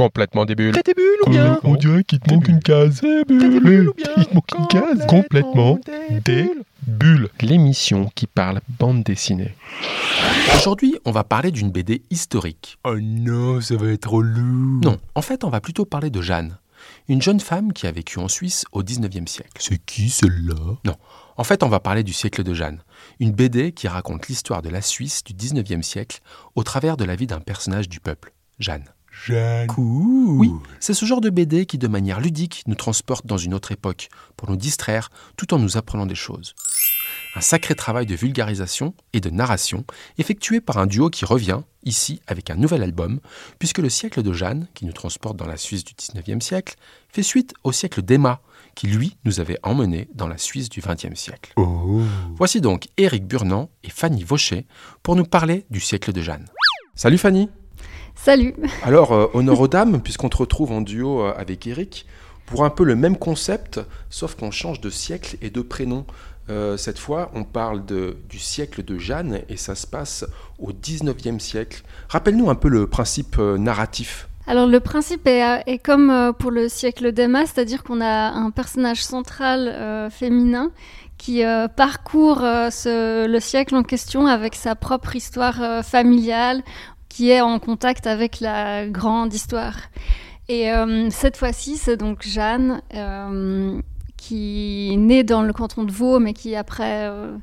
Complètement des bulles. T'as des bulles ou bien On dirait qu'il te manque une case. T'as des bulles ou bien Il te manque une case. Complètement des bulles. L'émission qui parle bande dessinée. Aujourd'hui, on va parler d'une BD historique. Oh non, ça va être relou. Non, en fait, on va plutôt parler de Jeanne, une jeune femme qui a vécu en Suisse au 19e siècle. C'est qui celle-là? Non, en fait, on va parler du siècle de Jeanne, une BD qui raconte l'histoire de la Suisse du 19e siècle au travers de la vie d'un personnage du peuple, Jeanne. Jeanne. Cool. Oui, c'est ce genre de BD qui, de manière ludique, nous transporte dans une autre époque, pour nous distraire tout en nous apprenant des choses. Un sacré travail de vulgarisation et de narration, effectué par un duo qui revient, ici, avec un nouvel album, puisque le siècle de Jeanne, qui nous transporte dans la Suisse du 19e siècle, fait suite au siècle d'Emma, qui lui nous avait emmenés dans la Suisse du 20e siècle. Oh. Voici donc Éric Burnand et Fanny Vaucher pour nous parler du siècle de Jeanne. Salut Fanny Salut. Alors, euh, honneur aux dames, puisqu'on te retrouve en duo euh, avec Eric, pour un peu le même concept, sauf qu'on change de siècle et de prénom. Euh, cette fois, on parle de, du siècle de Jeanne et ça se passe au 19e siècle. Rappelle-nous un peu le principe euh, narratif. Alors le principe est, est comme pour le siècle d'Emma, c'est-à-dire qu'on a un personnage central euh, féminin qui euh, parcourt euh, ce- le siècle en question avec sa propre histoire familiale, qui est en contact avec la grande histoire. Et euh, cette fois-ci, c'est donc Jeanne, euh, qui est née dans le canton de Vaud, mais qui après euh,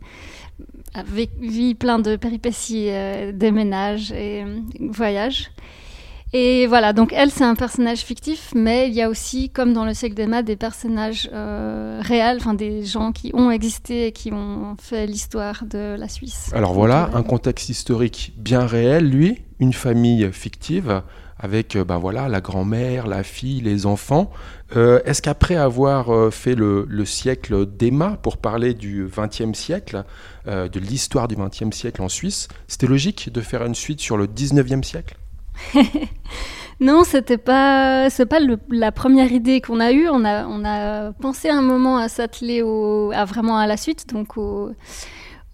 a vé- vit plein de péripéties, euh, déménage et voyage. Et voilà, donc elle, c'est un personnage fictif, mais il y a aussi, comme dans le siècle d'Emma, des personnages euh, réels, enfin des gens qui ont existé et qui ont fait l'histoire de la Suisse. Alors voilà, un contexte historique bien réel, lui, une famille fictive, avec euh, ben voilà, la grand-mère, la fille, les enfants. Euh, Est-ce qu'après avoir euh, fait le, le siècle d'Emma pour parler du XXe siècle, de l'histoire du XXe siècle en Suisse, c'était logique de faire une suite sur le XIXe siècle? Non, c'était pas, c'est pas la première idée qu'on a eue. On a, on a pensé un moment à s'atteler à vraiment à la suite, donc au,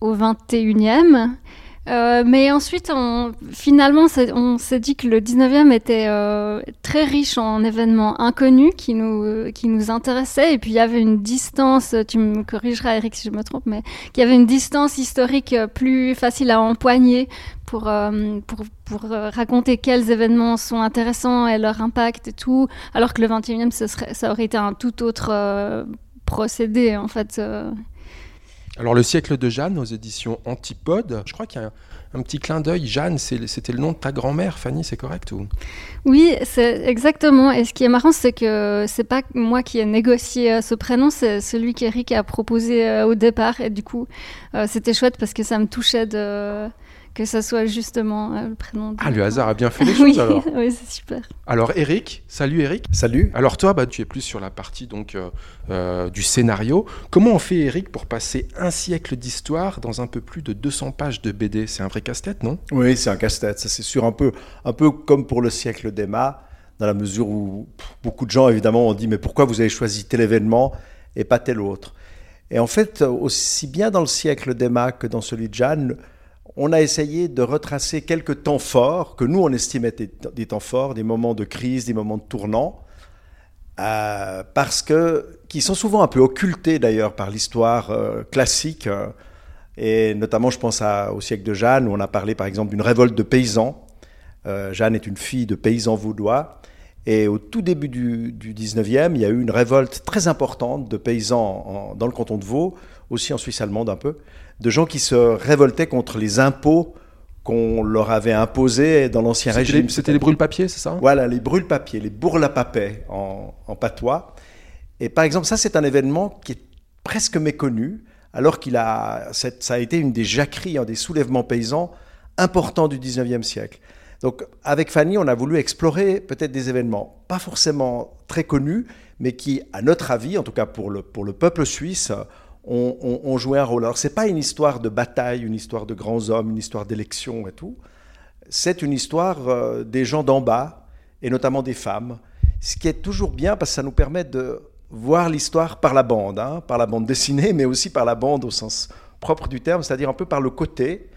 au 21e. Euh, mais ensuite, finalement, on s'est dit que le 19e était euh, très riche en événements inconnus qui nous, qui nous intéressaient. Et puis, il y avait une distance, tu me corrigeras, Eric, si je me trompe, mais qu'il y avait une distance historique plus facile à empoigner pour, euh, pour, pour raconter quels événements sont intéressants et leur impact et tout. Alors que le 21e, ce serait, ça aurait été un tout autre procédé, en fait. Alors le siècle de Jeanne aux éditions Antipode, je crois qu'il y a un, petit clin d'œil. Jeanne, c'était le nom de ta grand-mère, Fanny, c'est correct ou? Oui, c'est exactement. Et ce qui est marrant, c'est que c'est pas moi qui ai négocié euh, ce prénom, c'est celui qu'Eric a proposé euh, au départ. Et du coup, euh, c'était chouette parce que ça me touchait de que ça soit justement euh, le prénom. De... Ah, le hasard a bien fait les oui, choses alors. oui, c'est super. Alors Eric, salut Eric. Salut. Alors toi, bah, tu es plus sur la partie donc euh, euh, du scénario. Comment on fait, Eric, pour passer un siècle d'histoire dans un peu plus de 200 pages de BD C'est un vrai casse-tête, non? Oui, c'est un casse-tête, ça c'est sûr, un peu, un peu comme pour le siècle d'Emma, dans la mesure où pff, beaucoup de gens évidemment ont dit mais pourquoi vous avez choisi tel événement et pas tel autre? Et en fait, aussi bien dans le siècle d'Emma que dans celui de Jeanne, on a essayé de retracer quelques temps forts que nous on estimait des, des temps forts, des moments de crise, des moments de tournant, euh, parce que qui sont souvent un peu occultés d'ailleurs par l'histoire euh, classique. euh, et notamment, je pense au siècle de Jeanne, où on a parlé par exemple d'une révolte de paysans. Jeanne est une fille de paysans vaudois. Et au tout début du, du 19e, il y a eu une révolte très importante de paysans dans le canton de Vaud, aussi en Suisse allemande un peu, de gens qui se révoltaient contre les impôts qu'on leur avait imposés dans l'Ancien Régime. C'était les brûle-papiers, c'est ça? Voilà, les brûle-papiers, les bourre-la-papais en, en patois. Et par exemple, ça, c'est un événement qui est presque méconnu, alors qu'il a, ça a été une des jacqueries, un des soulèvements paysans importants du 19e siècle. Donc, avec Fanny, on a voulu explorer peut-être des événements pas forcément très connus, mais qui, à notre avis, en tout cas pour le, pour le peuple suisse, ont, ont- joué un rôle. Alors, c'est pas une histoire de bataille, une histoire de grands hommes, une histoire d'élection et tout. C'est une histoire euh, des gens d'en bas, et notamment des femmes, ce qui est toujours bien parce que ça nous permet de voir l'histoire par la bande, hein, par la bande dessinée, mais aussi par la bande au sens propre du terme, c'est-à-dire un peu par le côté,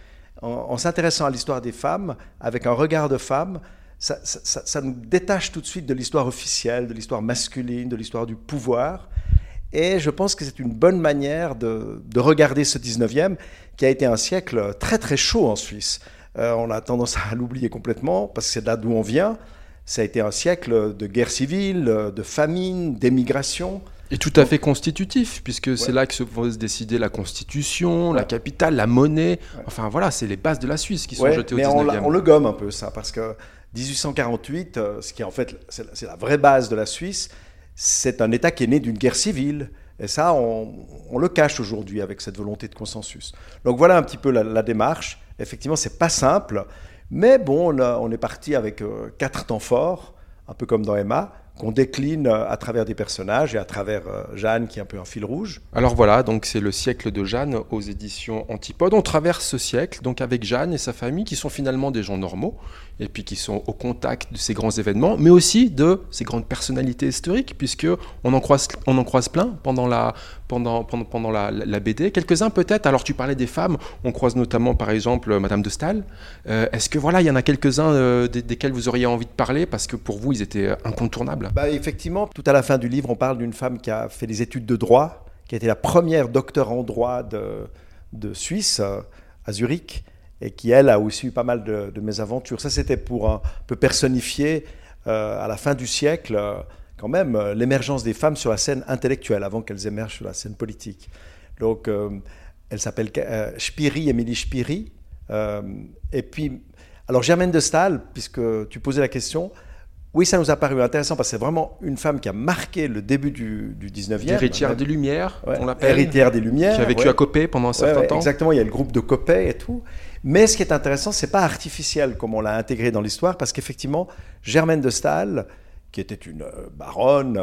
en, s'intéressant à l'histoire des femmes, avec un regard de femme, ça, nous détache tout de suite de l'histoire officielle, de l'histoire masculine, de l'histoire du pouvoir. Et je pense que c'est une bonne manière de, de, regarder ce 19e, qui a été un siècle très très chaud en Suisse. Euh, on a tendance à l'oublier complètement, parce que c'est là d'où on vient. Ça a été un siècle de guerre civile, de famine, d'émigration. Et tout à fait constitutif, puisque ouais. c'est là que se se décider la constitution, ouais. la capitale, la monnaie. Ouais. Enfin voilà, c'est les bases de la Suisse qui sont jetées au 19e. On, on, le gomme un peu ça, parce que 1848, euh, ce qui est en fait c'est la vraie base de la Suisse, c'est un État qui est né d'une guerre civile. Et ça, on, le cache aujourd'hui avec cette volonté de consensus. Donc voilà un petit peu la, démarche. Effectivement, c'est pas simple, mais bon, on est parti avec euh, quatre temps forts, un peu comme dans Emma qu'on décline à travers des personnages et à travers euh, Jeanne qui est un peu un fil rouge. Alors voilà, donc c'est le siècle de Jeanne aux éditions Antipode. On traverse ce siècle donc avec Jeanne et sa famille qui sont finalement des gens normaux et puis qui sont au contact de ces grands événements, mais aussi de ces grandes personnalités historiques puisque on en croise, on en croise plein pendant la, pendant, pendant, pendant la, BD. Quelques-uns peut-être. Alors tu parlais des femmes, on croise notamment par exemple Madame de Staël. Euh, Est-ce que voilà, il y en a quelques-uns euh, des, desquels vous auriez envie de parler? Parce que pour vous ils étaient incontournables bah, Effectivement, tout à la fin du livre, on parle d'une femme qui a fait des études de droit, qui a été la première docteur en droit de, Suisse, à Zurich, et qui, elle, a aussi eu pas mal de, mésaventures. Ça, c'était pour un peu personnifier, euh, à la fin du siècle, euh, quand même, euh, l'émergence des femmes sur la scène intellectuelle, avant qu'elles émergent sur la scène politique. Donc, euh, elle s'appelle euh, Spiri, Émilie Spiri. et puis, alors Germaine de Stahl, puisque tu posais la question, oui, ça nous a paru intéressant parce que c'est vraiment une femme qui a marqué le début du, du 19e. Héritière des Lumières, ouais, on l'appelle. Héritière des Lumières. Qui a vécu ouais. à Copé pendant un certain temps. Exactement, il y a le groupe de Copé et tout. Mais ce qui est intéressant, c'est pas artificiel comme on l'a intégré dans l'histoire parce qu'effectivement, Germaine de Staël, qui était une baronne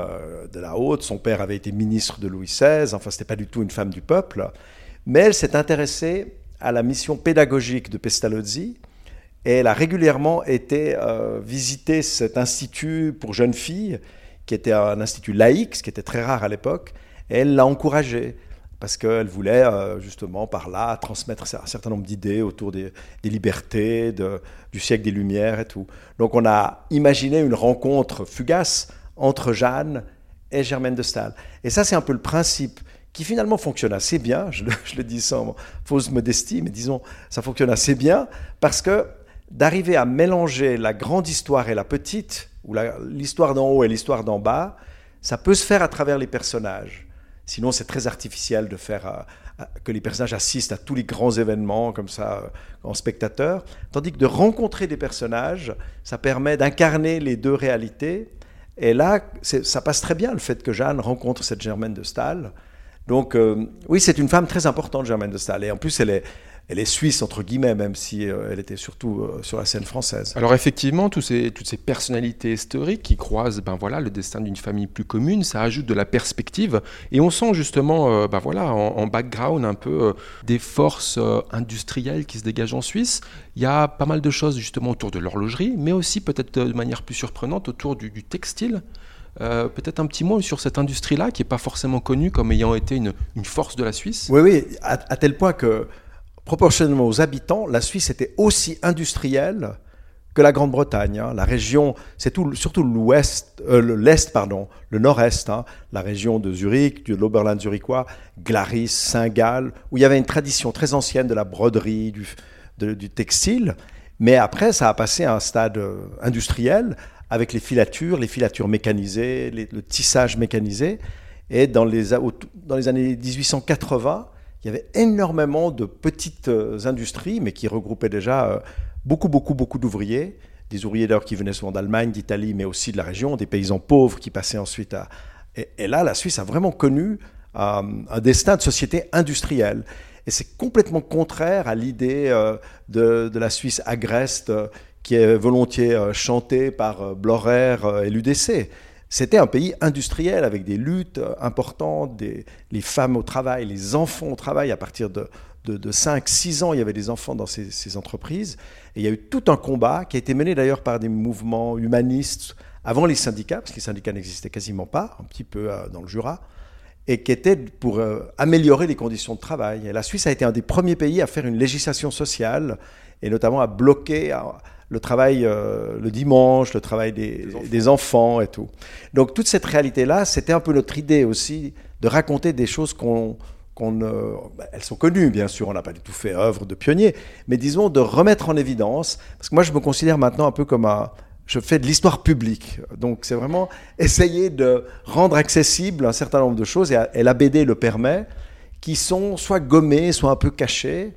de la Haute, son père avait été ministre de Louis XVI, enfin, c'était pas du tout une femme du peuple, mais elle s'est intéressée à la mission pédagogique de Pestalozzi et elle a régulièrement été euh, visiter cet institut pour jeunes filles, qui était un institut laïque, ce qui était très rare à l'époque, et elle l'a encouragé, parce qu'elle voulait euh, justement par là transmettre un certain nombre d'idées autour des, libertés, du siècle des Lumières et tout. Donc on a imaginé une rencontre fugace entre Jeanne et Germaine de Staël. Et ça, c'est un peu le principe qui finalement fonctionne assez bien, je le, je le dis sans fausse modestie, mais disons, ça fonctionne assez bien, parce que d'arriver à mélanger la grande histoire et la petite, ou l'histoire d'en haut et l'histoire d'en bas, ça peut se faire à travers les personnages. Sinon, c'est très artificiel de faire euh, que les personnages assistent à tous les grands événements comme ça euh, en spectateur. Tandis que de rencontrer des personnages, ça permet d'incarner les deux réalités. Et là, ça passe très bien le fait que Jeanne rencontre cette Germaine de Stahl. Donc, euh, oui, c'est une femme très importante, Germaine de Stahl. Et en plus, elle est, elle est suisse, entre guillemets, même si euh, elle était surtout euh, sur la scène française. Alors effectivement, tous ces, toutes ces personnalités historiques qui croisent ben voilà, le destin d'une famille plus commune, ça ajoute de la perspective. Et on sent justement euh, ben voilà, en, en, background un peu des forces industrielles qui se dégagent en Suisse. Il y a pas mal de choses justement autour de l'horlogerie, mais aussi peut-être de manière plus surprenante autour du, du textile. Euh, peut-être un petit mot sur cette industrie-là qui n'est pas forcément connue comme ayant été une, une, force de la Suisse? Oui, oui, à, à tel point que proportionnellement aux habitants, la Suisse était aussi industrielle que la Grande-Bretagne. Hein. La région, c'est tout, surtout l'ouest, euh, l'est, pardon, le nord-est, hein, la région de Zurich, de l'Oberland zurichois, Glaris, Saint-Gall, où il y avait une tradition très ancienne de la broderie, du, textile. Mais après, ça a passé à un stade euh, industriel avec les filatures, les filatures mécanisées, le tissage mécanisé. Et dans les, dans les années 1880, il y avait énormément de petites euh, industries, mais qui regroupaient déjà euh, beaucoup, beaucoup, beaucoup d'ouvriers. Des ouvriers d'ailleurs qui venaient souvent d'Allemagne, d'Italie, mais aussi de la région, des paysans pauvres qui passaient ensuite à... Et, là, la Suisse a vraiment connu euh, un destin de société industrielle. Et c'est complètement contraire à l'idée de, de, la Suisse agreste qui est volontiers chantée par Blorer et l'UDC. C'était un pays industriel avec des luttes importantes, des, les femmes au travail, les enfants au travail. À partir de, de, de 5-6 ans, il y avait des enfants dans ces, entreprises. Et il y a eu tout un combat qui a été mené d'ailleurs par des mouvements humanistes avant les syndicats, parce que les syndicats n'existaient quasiment pas, un petit peu dans le Jura, et qui était pour euh, améliorer les conditions de travail. Et la Suisse a été un des premiers pays à faire une législation sociale, et notamment à bloquer, le travail euh, le dimanche, le travail des, des, enfants. et tout. Donc toute cette réalité-là, c'était un peu notre idée aussi de raconter des choses qu'on... qu'on bah, elles sont connues, bien sûr, on n'a pas du tout fait œuvre de pionnier, mais disons de remettre en évidence, parce que moi je me considère maintenant un peu comme un... Je fais de l'histoire publique, donc c'est vraiment essayer de rendre accessible un certain nombre de choses, et, et la BD le permet, qui sont soit gommées, soit un peu cachées,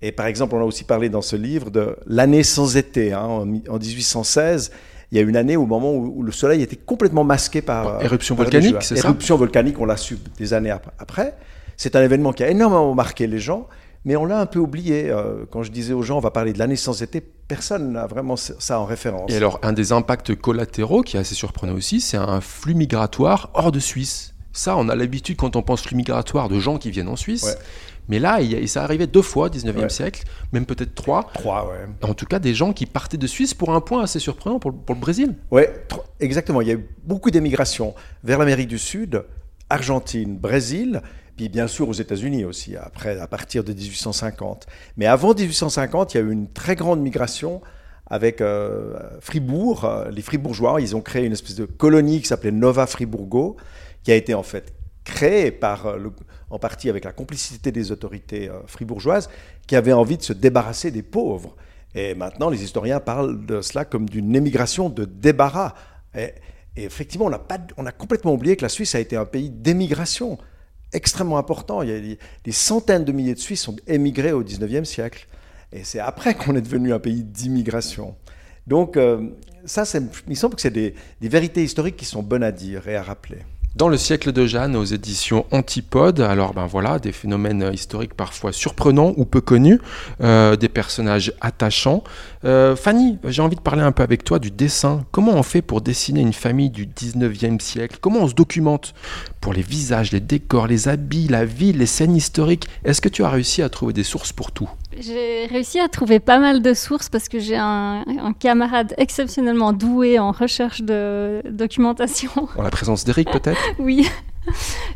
et par exemple, on a aussi parlé dans ce livre de l'année sans été. Hein, en, 1816, il y a une année au moment où, le soleil était complètement masqué par... éruption volcanique, c'est ça Éruption volcanique, on l'a su des années après. C'est un événement qui a énormément marqué les gens, mais on l'a un peu oublié. Euh, quand je disais aux gens, on va parler de l'année sans été, personne n'a vraiment ça en référence. Et alors, un des impacts collatéraux qui est assez surprenant aussi, c'est un flux migratoire hors de Suisse. Ça, on a l'habitude quand on pense flux migratoire de gens qui viennent en Suisse. Mais là, il, ça arrivait deux fois, 19e siècle, même peut-être trois. Trois, ouais. En tout cas, des gens qui partaient de Suisse pour un point assez surprenant pour, pour le Brésil. Oui, exactement. Il y a eu beaucoup d'émigration vers l'Amérique du Sud, Argentine, Brésil, puis bien sûr aux États-Unis aussi, après, à partir de 1850. Mais avant 1850, il y a eu une très grande migration avec euh, Fribourg. Les Fribourgeois, ils ont créé une espèce de colonie qui s'appelait Nova Friburgo, qui a été en fait créée par le en partie avec la complicité des autorités euh, fribourgeoises, qui avaient envie de se débarrasser des pauvres. Et maintenant, les historiens parlent de cela comme d'une émigration de débarras. Et, effectivement, on a, pas, on a complètement oublié que la Suisse a été un pays d'émigration extrêmement important. Il y a des, centaines de milliers de Suisses ont émigré au 19e siècle. Et c'est après qu'on est devenu un pays d'immigration. Donc, euh, ça, il me semble que c'est des vérités historiques qui sont bonnes à dire et à rappeler. Dans le siècle de Jeanne, aux éditions Antipodes, alors ben voilà, des phénomènes historiques parfois surprenants ou peu connus, euh, des personnages attachants. Euh, Fanny, j'ai envie de parler un peu avec toi du dessin. Comment on fait pour dessiner une famille du 19e siècle? Comment on se documente pour les visages, les décors, les habits, la ville, les scènes historiques? Est-ce que tu as réussi à trouver des sources pour tout? J'ai réussi à trouver pas mal de sources parce que j'ai un, camarade exceptionnellement doué en recherche de documentation. En la présence d'Eric peut-être? Oui.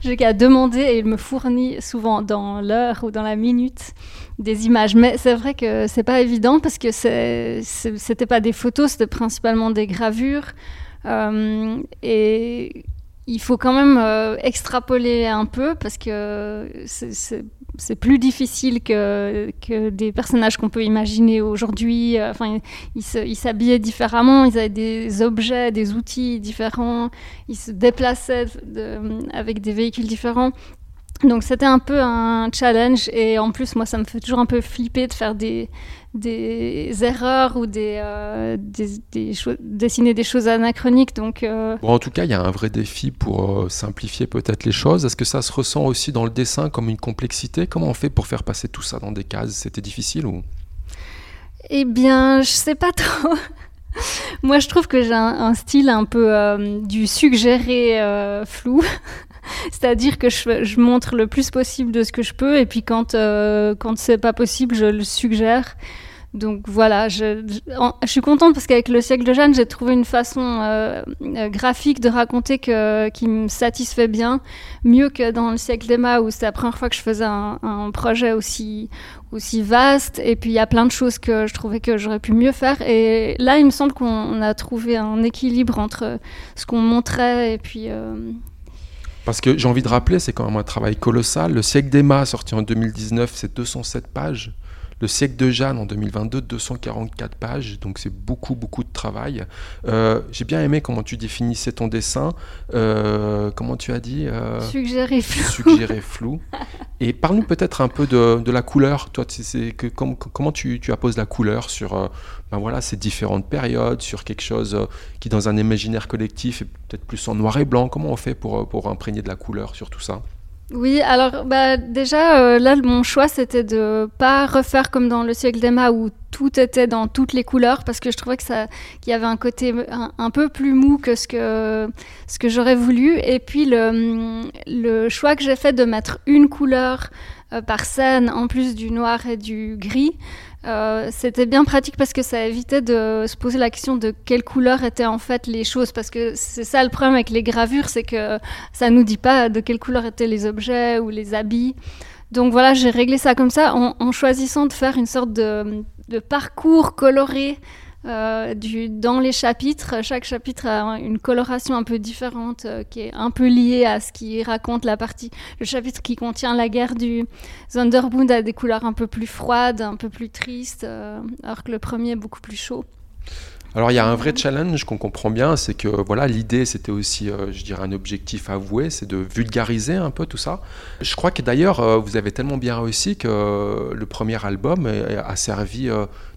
J'ai qu'à demander et il me fournit souvent dans l'heure ou dans la minute des images. Mais c'est vrai que c'est pas évident parce que c'était pas des photos, c'était principalement des gravures. Euh, et il faut quand même euh, extrapoler un peu parce que c'est plus difficile que, que des personnages qu'on peut imaginer aujourd'hui. Euh, enfin, ils s'habillaient différemment, ils avaient des objets, des outils différents, ils se déplaçaient avec des véhicules différents. Donc c'était un peu un challenge et en plus moi ça me fait toujours un peu flipper de faire des, des erreurs ou des, euh, des, dessiner des choses anachroniques. Donc, euh, bon, en tout cas, il y a un vrai défi pour euh, simplifier peut-être les choses. Est-ce que ça se ressent aussi dans le dessin comme une complexité? Comment on fait pour faire passer tout ça dans des cases? C'était difficile ou? Eh bien, je sais pas trop. Moi, je trouve que j'ai un, style un peu du suggéré flou. C'est-à-dire que je, montre le plus possible de ce que je peux, et puis quand, euh, quand c'est pas possible, je le suggère. Donc voilà, je, suis contente parce qu'avec le siècle de Jeanne, j'ai trouvé une façon euh, euh, graphique de raconter qui me satisfait bien, mieux que dans le siècle d'Emma où c'était la première fois que je faisais un, projet aussi, aussi vaste. Et puis il y a plein de choses que je trouvais que j'aurais pu mieux faire. Et là, il me semble qu'on a trouvé un équilibre entre ce qu'on montrait et puis, parce que j'ai envie de rappeler, c'est quand même un travail colossal. Le siècle d'Emma, sorti en 2019, c'est 207 pages. Le siècle de Jeanne en 2022, 244 pages, donc c'est beaucoup, beaucoup de travail. Euh, j'ai bien aimé comment tu définissais ton dessin. Euh, comment tu as dit euh, Suggéré flou. Suggéré flou. Et parle-nous peut-être un peu de, la couleur. Toi, c'est que, comment tu, tu, apposes la couleur sur ben voilà, ces différentes périodes, sur quelque chose qui, dans un imaginaire collectif, est peut-être plus en noir et blanc. Comment on fait pour, pour imprégner de la couleur sur tout ça? Oui, alors bah, déjà, euh, là, mon choix, c'était de pas refaire comme dans le siècle d'Emma où tout était dans toutes les couleurs parce que je trouvais que ça, qu'il y avait un côté un, peu plus mou que ce que, ce que j'aurais voulu. Et puis, le, choix que j'ai fait de mettre une couleur euh, par scène en plus du noir et du gris, euh, c'était bien pratique parce que ça évitait de se poser la question de quelle couleur étaient en fait les choses. Parce que c'est ça le problème avec les gravures c'est que ça nous dit pas de quelle couleur étaient les objets ou les habits. Donc voilà j'ai réglé ça comme ça en, choisissant de faire une sorte de, parcours coloré euh, du, dans les chapitres. Chaque chapitre a une coloration un peu différente euh, qui est un peu liée à ce qui raconte la partie. Le chapitre qui contient la guerre du Zonderbund a des couleurs un peu plus froides, un peu plus tristes, euh, alors que le premier est beaucoup plus chaud. Alors il y a un vrai challenge qu'on comprend bien, c'est que voilà l'idée c'était aussi, euh, je dirais, un objectif avoué, c'est de vulgariser un peu tout ça. Je crois que d'ailleurs euh, vous avez tellement bien réussi que euh, le premier album a servi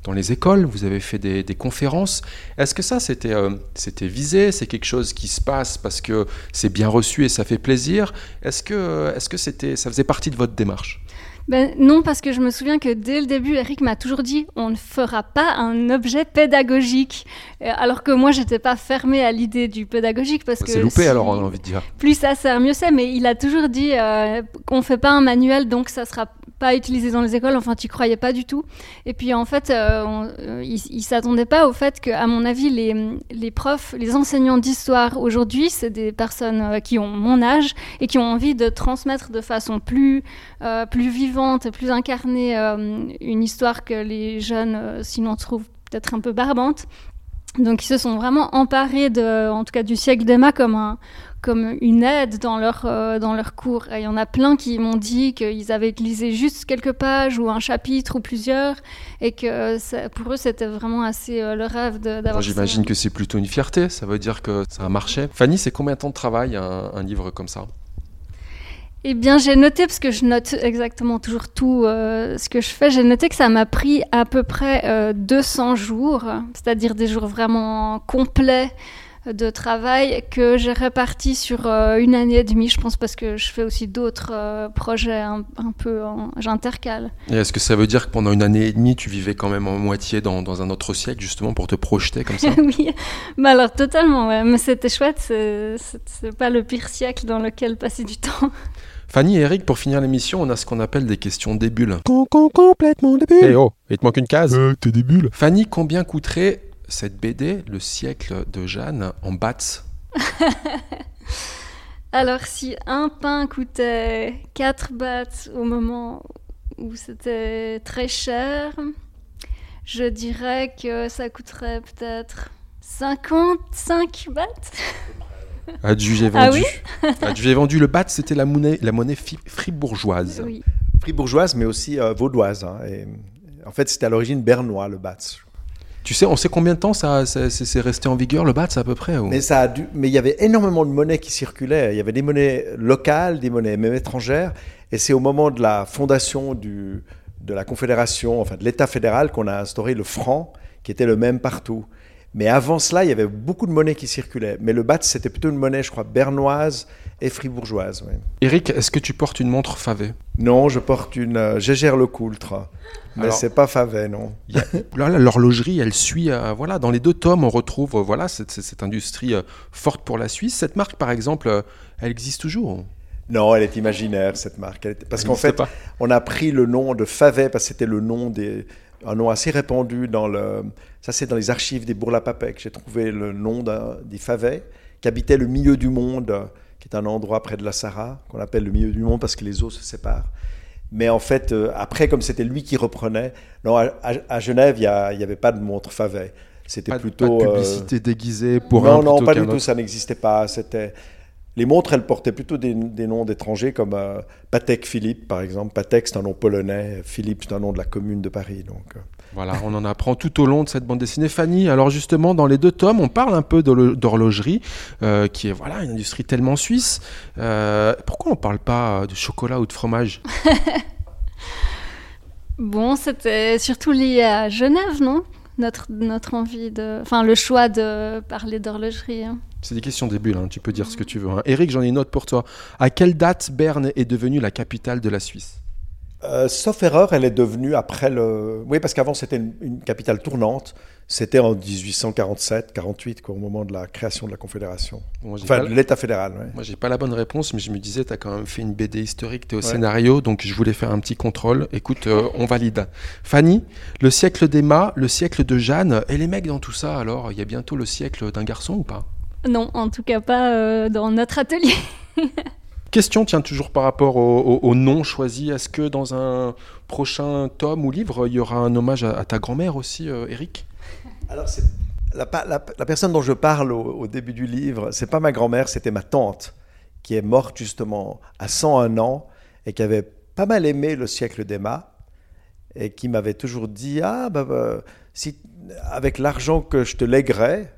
dans les écoles, vous avez fait des, des conférences. Est-ce que ça c'était c'était visé, c'est quelque chose qui se passe parce que c'est bien reçu et ça fait plaisir? Est-ce que est-ce que c'était ça faisait partie de votre démarche? Ben, non, parce que je me souviens que dès le début, Eric m'a toujours dit on ne fera pas un objet pédagogique. Euh, Alors que moi, j'étais pas fermée à l'idée du pédagogique parce que C'est loupé si- alors on a envie de dire. plus ça sert, mieux c'est. Mais il a toujours dit euh, qu'on fait pas un manuel, donc ça sera pas utilisé dans les écoles. Enfin, tu croyais pas du tout. Et puis en fait, euh, on- euh, il, il s'attendait pas au fait que, à mon avis, les, les profs, les enseignants d'histoire aujourd'hui, c'est des personnes qui ont mon âge et qui ont envie de transmettre de façon plus plus vivante, plus incarnée euh, une histoire que les jeunes euh, sinon trouvent peut-être un peu barbante. Donc ils se sont vraiment emparés de, en tout cas du siècle d'Emma comme un, comme une aide dans leur, euh, dans leur cours. Il y en a plein qui m'ont dit qu'ils avaient utilisé juste quelques pages ou un chapitre ou plusieurs et que ça- pour eux c'était vraiment assez euh, le rêve d'avoir. J'imagine que c'est plutôt une fierté, ça veut dire que ça a marché. Fanny, c'est combien de temps de travail un, un livre comme ça? Eh bien, j'ai noté, parce que je note exactement toujours tout euh, ce que je fais, j'ai noté que ça m'a pris à peu près euh, 200 jours, c'est-à-dire des jours vraiment complets de travail que j'ai répartis sur euh, une année et demie, je pense, parce que je fais aussi d'autres euh, projets un, un peu, en- j'intercale. Et est-ce que ça veut dire que pendant une année et demie, tu vivais quand même en moitié dans, dans un autre siècle, justement, pour te projeter comme ça? Oui, bah alors totalement, ouais. mais c'était chouette, c'est- c'est c'est pas le pire siècle dans lequel passer du temps. Fanny et Eric, pour finir l'émission, on a ce qu'on appelle des questions débules. Con, con, complètement débile. Eh oh, il te manque une case. Euh, t'es des bulles. Fanny, combien coûterait cette BD, Le siècle de Jeanne, en bahts Alors, si un pain coûtait 4 bahts au moment où c'était très cher, je dirais que ça coûterait peut-être 55 bahts. Adjugé Ah vendu. Adjugé vendu, le baht, c'était la monnaie, la monnaie fi- fribourgeoise. Oui. Fribourgeoise, mais aussi euh, vaudoise. hein, et, en fait, c'était à l'origine bernois, le BATS. Tu sais, on sait combien de temps ça, ça- c'est resté en vigueur, le baht, à peu près ou- Mais ça a dû, mais il y avait énormément de monnaies qui circulaient. Il y avait des monnaies locales, des monnaies même étrangères. Et c'est au moment de la fondation du, de la Confédération, enfin de l'État fédéral, qu'on a instauré le franc, qui était le même partout. Mais avant cela, il y avait beaucoup de monnaies qui circulaient. Mais le BAT, c'était plutôt une monnaie, je crois, bernoise et fribourgeoise. oui. Eric, est-ce que tu portes une montre favée? Non, je porte une euh, Gégère Le Coultre. Mais c'est pas Favet, non. A- Là, l'horlogerie, elle suit. euh, voilà, dans les deux tomes, on retrouve euh, voilà cette, industrie euh, forte pour la Suisse. Cette marque, par exemple, elle existe toujours. Non, elle est imaginaire, cette marque. Elle Parce qu'en fait, pas. on a pris le nom de Favet parce que c'était le nom des un nom assez répandu dans le ça c'est dans les archives des Bourg-la-Papec. J'ai trouvé le nom des Favet qui habitaient le milieu du monde, qui est un endroit près de la Sarah qu'on appelle le milieu du monde parce que les eaux se séparent. Mais en fait, euh, après, comme c'était lui qui reprenait, non, à, Genève, il n'y avait pas de montre Favet. C'était plutôt. pas de euh, publicité déguisée pour non, un non, plutôt pas du tout, ça n'existait pas. C'était les montres, elles portaient plutôt des, des noms d'étrangers comme euh, Patek Philippe, par exemple. Patek, c'est un nom polonais. Philippe, c'est un nom de la commune de Paris. Donc, euh. Voilà, on en apprend tout au long de cette bande dessinée. Fanny, alors justement, dans les deux tomes, on parle un peu d'horlo- d'horlogerie, euh, qui est voilà une industrie tellement suisse. Euh, pourquoi on parle pas de chocolat ou de fromage? Bon, c'était surtout lié à Genève, non? Notre, notre envie de. Enfin, le choix de parler d'horlogerie. hein. C'est des questions des bulles, hein, tu peux dire ce que tu veux. hein. Eric, j'en ai une autre pour toi. À quelle date Berne est devenue la capitale de la Suisse? Euh, sauf erreur, elle est devenue après le. Oui, parce qu'avant c'était une, une capitale tournante. C'était en 1847-48, au moment de la création de la Confédération. Enfin, de l'État fédéral. ouais. Moi, j'ai pas la bonne réponse, mais je me disais, tu as quand même fait une BD historique, tu es au Ouais. scénario, donc je voulais faire un petit contrôle. Écoute, euh, on valide. Fanny, le siècle d'Emma, le siècle de Jeanne, et les mecs dans tout ça, alors, il y a bientôt le siècle d'un garçon ou pas? Non, en tout cas pas euh, dans notre atelier. Question, tiens, toujours par rapport au, au- au nom choisi, est-ce que dans un prochain tome ou livre, il y aura un hommage à, à ta grand-mère aussi, euh, Eric? Alors, c'est- la, pa- la- la personne dont je parle au, au début du livre, c'est pas ma grand-mère, c'était ma tante, qui est morte justement à 101 ans et qui avait pas mal aimé le siècle d'Emma et qui m'avait toujours dit Ah, bah, bah, si, avec l'argent que je te lèguerai,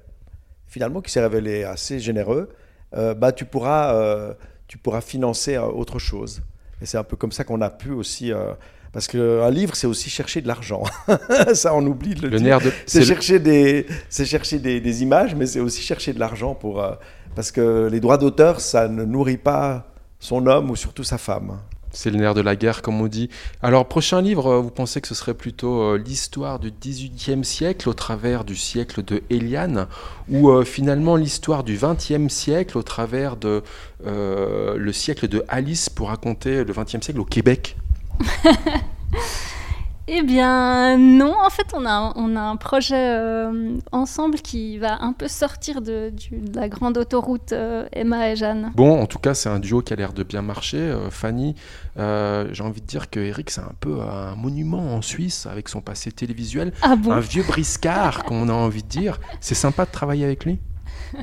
finalement, qui s'est révélé assez généreux, euh, bah, tu, pourras, euh, tu pourras financer euh, autre chose. Et c'est un peu comme ça qu'on a pu aussi. euh, parce qu'un livre, c'est aussi chercher de l'argent. ça, on oublie de le, Le dire. nerf de. C'est c'est le- chercher, des, chercher des, des images, mais c'est aussi chercher de l'argent pour. parce que les droits d'auteur, ça ne nourrit pas son homme ou surtout sa femme. C'est le nerf de la guerre, comme on dit. Alors, prochain livre, euh, vous pensez que ce serait plutôt euh, l'histoire du XVIIIe siècle au travers du siècle de Eliane, ou euh, finalement l'histoire du XXe siècle au travers de le siècle de Alice pour raconter le XXe siècle au Québec? Eh bien, non. En fait, on a, un- on a un projet euh, ensemble qui va un peu sortir de, la grande autoroute euh, Emma et Jeanne. Bon, en tout cas, c'est un duo qui a l'air de bien marcher. Euh, Fanny, j'ai envie de dire que Eric, c'est un peu un monument en Suisse avec son passé télévisuel. Ah bon Un vieux briscard, qu'on a envie de dire. C'est sympa de travailler avec lui.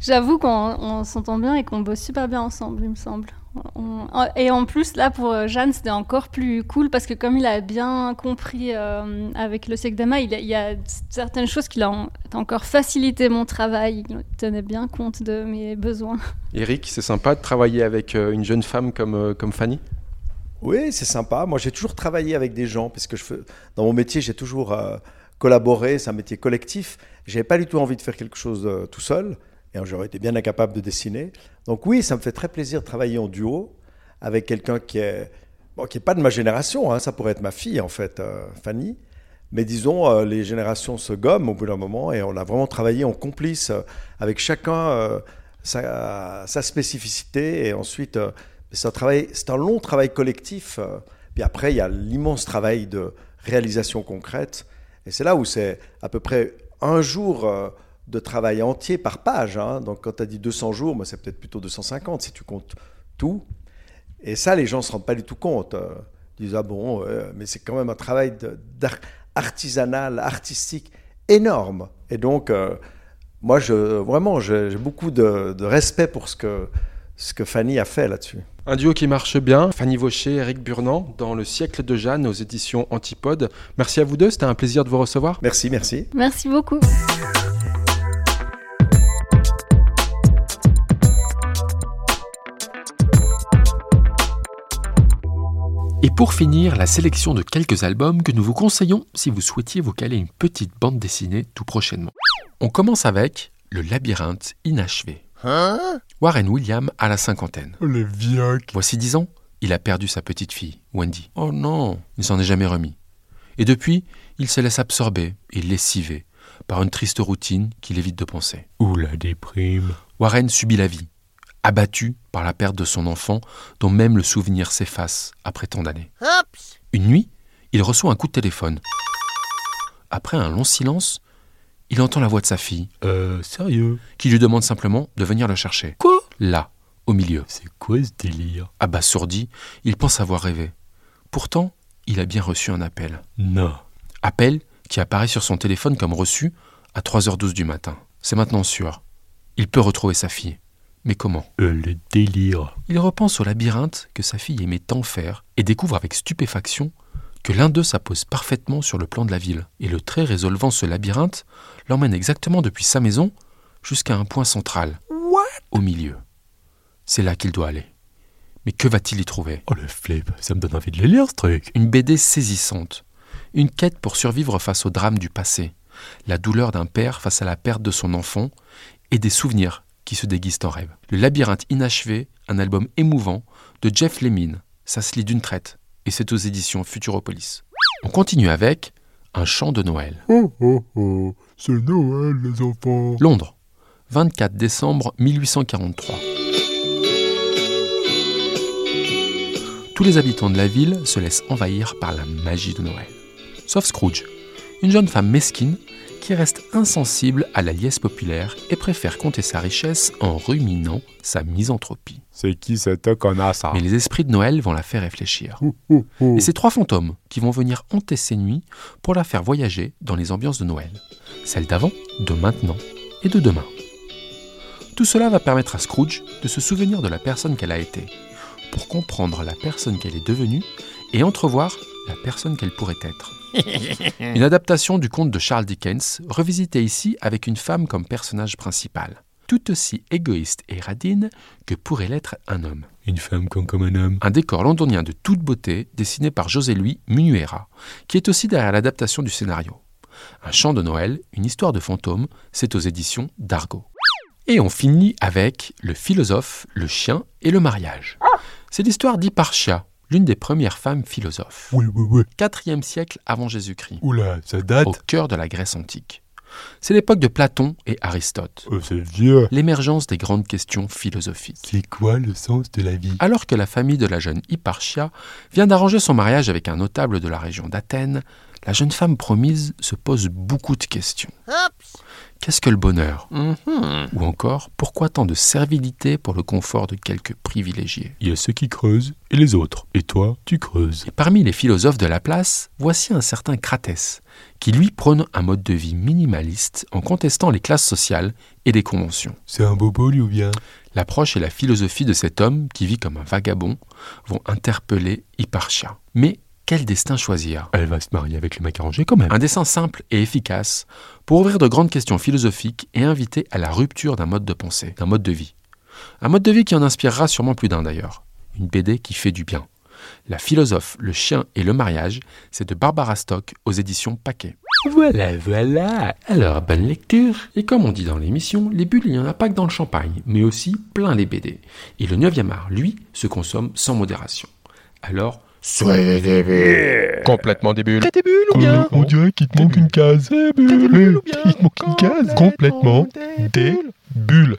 J'avoue qu'on on s'entend bien et qu'on bosse super bien ensemble, il me semble. On- Et en plus, là, pour euh, Jeanne, c'était encore plus cool parce que comme il a bien compris euh, avec le siècle d'Emma, il, a- il y a certaines choses qui ont encore facilité mon travail. Il tenait bien compte de mes besoins. Eric, c'est sympa de travailler avec euh, une jeune femme comme, comme Fanny? Oui, c'est sympa. Moi, j'ai toujours travaillé avec des gens, parce que je fais, dans mon métier, j'ai toujours euh, collaboré. C'est un métier collectif. J'avais pas du tout envie de faire quelque chose euh, tout seul, et j'aurais été bien incapable de dessiner. Donc oui, ça me fait très plaisir de travailler en duo avec quelqu'un qui est qui est pas de ma génération. hein. Ça pourrait être ma fille, en fait, euh, Fanny. Mais disons, euh, les générations se gomment au bout d'un moment, et on a vraiment travaillé en complice euh, avec chacun sa, spécificité, et ensuite. c'est un, long travail collectif. Puis après, il y a l'immense travail de réalisation concrète. Et c'est là où c'est à peu près un jour de travail entier par page. hein. Donc quand tu as dit 200 jours, moi c'est peut-être plutôt 250 si tu comptes tout. Et ça, les gens ne se rendent pas du tout compte. euh. Ils disent, ah bon, euh, mais c'est quand même un travail artisanal, artistique énorme. Et donc, euh, moi, je, vraiment, j'ai j'ai beaucoup de, de respect pour ce que, ce que Fanny a fait là-dessus. Un duo qui marche bien, Fanny Vaucher, Eric Burnand, dans Le siècle de Jeanne aux éditions Antipode. Merci à vous deux, c'était un plaisir de vous recevoir. Merci, merci. Merci beaucoup. Et pour finir, la sélection de quelques albums que nous vous conseillons si vous souhaitiez vous caler une petite bande dessinée tout prochainement. On commence avec Le labyrinthe inachevé. Warren William à la cinquantaine. Oh, le. Voici dix ans, il a perdu sa petite fille, Wendy. Oh non, il s'en est jamais remis. Et depuis, il se laisse absorber et lessiver par une triste routine qu'il évite de penser. Ou la déprime. Warren subit la vie, abattu par la perte de son enfant dont même le souvenir s'efface après tant d'années. Une nuit, il reçoit un coup de téléphone. Après un long silence, il entend la voix de sa fille Euh, sérieux? Qui lui demande simplement de venir le chercher. Quoi? Là, au milieu. C'est quoi ce délire? Abasourdi, il pense avoir rêvé. Pourtant, il a bien reçu un appel. Non. Appel qui apparaît sur son téléphone comme reçu à 3h12 du matin. C'est maintenant sûr. Il peut retrouver sa fille. Mais comment Euh, le délire. Il repense au labyrinthe que sa fille aimait tant faire et découvre avec stupéfaction que l'un d'eux s'appose parfaitement sur le plan de la ville. Et le trait résolvant ce labyrinthe l'emmène exactement depuis sa maison jusqu'à un point central. Au milieu. C'est là qu'il doit aller. Mais que va-t-il y trouver? Oh, le flip. Ça me donne envie de le lire, ce truc. Une BD saisissante. Une quête pour survivre face au drame du passé. La douleur d'un père face à la perte de son enfant et des souvenirs qui se déguisent en rêve. Le labyrinthe inachevé, un album émouvant de Jeff Lemine. Ça se lit d'une traite et c'est aux éditions Futuropolis. On continue avec Un chant de Noël. Oh, oh, oh. C'est Noël, les enfants. Londres, 24 décembre 1843. Tous les habitants de la ville se laissent envahir par la magie de Noël. Sauf Scrooge, une jeune femme mesquine qui reste insensible à la liesse populaire et préfère compter sa richesse en ruminant sa misanthropie. C'est qui cette connasse Mais les esprits de Noël vont la faire réfléchir. Et c'est trois fantômes qui vont venir hanter ses nuits pour la faire voyager dans les ambiances de Noël. Celle d'avant, de maintenant et de demain. Tout cela va permettre à Scrooge de se souvenir de la personne qu'elle a été, pour comprendre la personne qu'elle est devenue et entrevoir la personne qu'elle pourrait être. Une adaptation du conte de Charles Dickens, revisité ici avec une femme comme personnage principal, tout aussi égoïste et radine que pourrait l'être un homme. Une femme comme, comme un homme. Un décor londonien de toute beauté dessiné par José-Louis Munuera, qui est aussi derrière l'adaptation du scénario. Un chant de Noël, une histoire de fantôme, c'est aux éditions d'Argo. Et on finit avec le philosophe, le chien et le mariage. C'est l'histoire d'Hipparchia, l'une des premières femmes philosophes. Oui, oui, oui. 4e siècle avant Jésus-Christ, Oula, ça date. au cœur de la Grèce antique. C'est l'époque de Platon et Aristote, Oh, c'est vieux. l'émergence des grandes questions philosophiques. C'est quoi le sens de la vie? Alors que la famille de la jeune Hipparchia vient d'arranger son mariage avec un notable de la région d'Athènes, la jeune femme promise se pose beaucoup de questions. Qu'est-ce que le bonheur? Ou encore, pourquoi tant de servilité pour le confort de quelques privilégiés? Il y a ceux qui creusent et les autres. Et toi, tu creuses. Et parmi les philosophes de la place, voici un certain Cratès, qui lui prône un mode de vie minimaliste en contestant les classes sociales et les conventions. C'est un bobo, lui, ou bien? L'approche et la philosophie de cet homme qui vit comme un vagabond vont interpeller Hipparchia. Mais quel destin choisir? Elle va se marier avec le mec arrangé quand même. Un dessin simple et efficace pour ouvrir de grandes questions philosophiques et inviter à la rupture d'un mode de pensée, d'un mode de vie. Un mode de vie qui en inspirera sûrement plus d'un d'ailleurs. Une BD qui fait du bien. La philosophe, le chien et le mariage, c'est de Barbara Stock aux éditions Paquet. Voilà, voilà. Alors, bonne lecture. Et comme on dit dans l'émission, les bulles, il n'y en a pas que dans le champagne, mais aussi plein les BD. Et le 9e art, lui, se consomme sans modération. Alors, soyez des bulles Complètement débile. Euh, on dirait qu'il te manque une case. Eh, Il te manque une case. Complètement des bulles.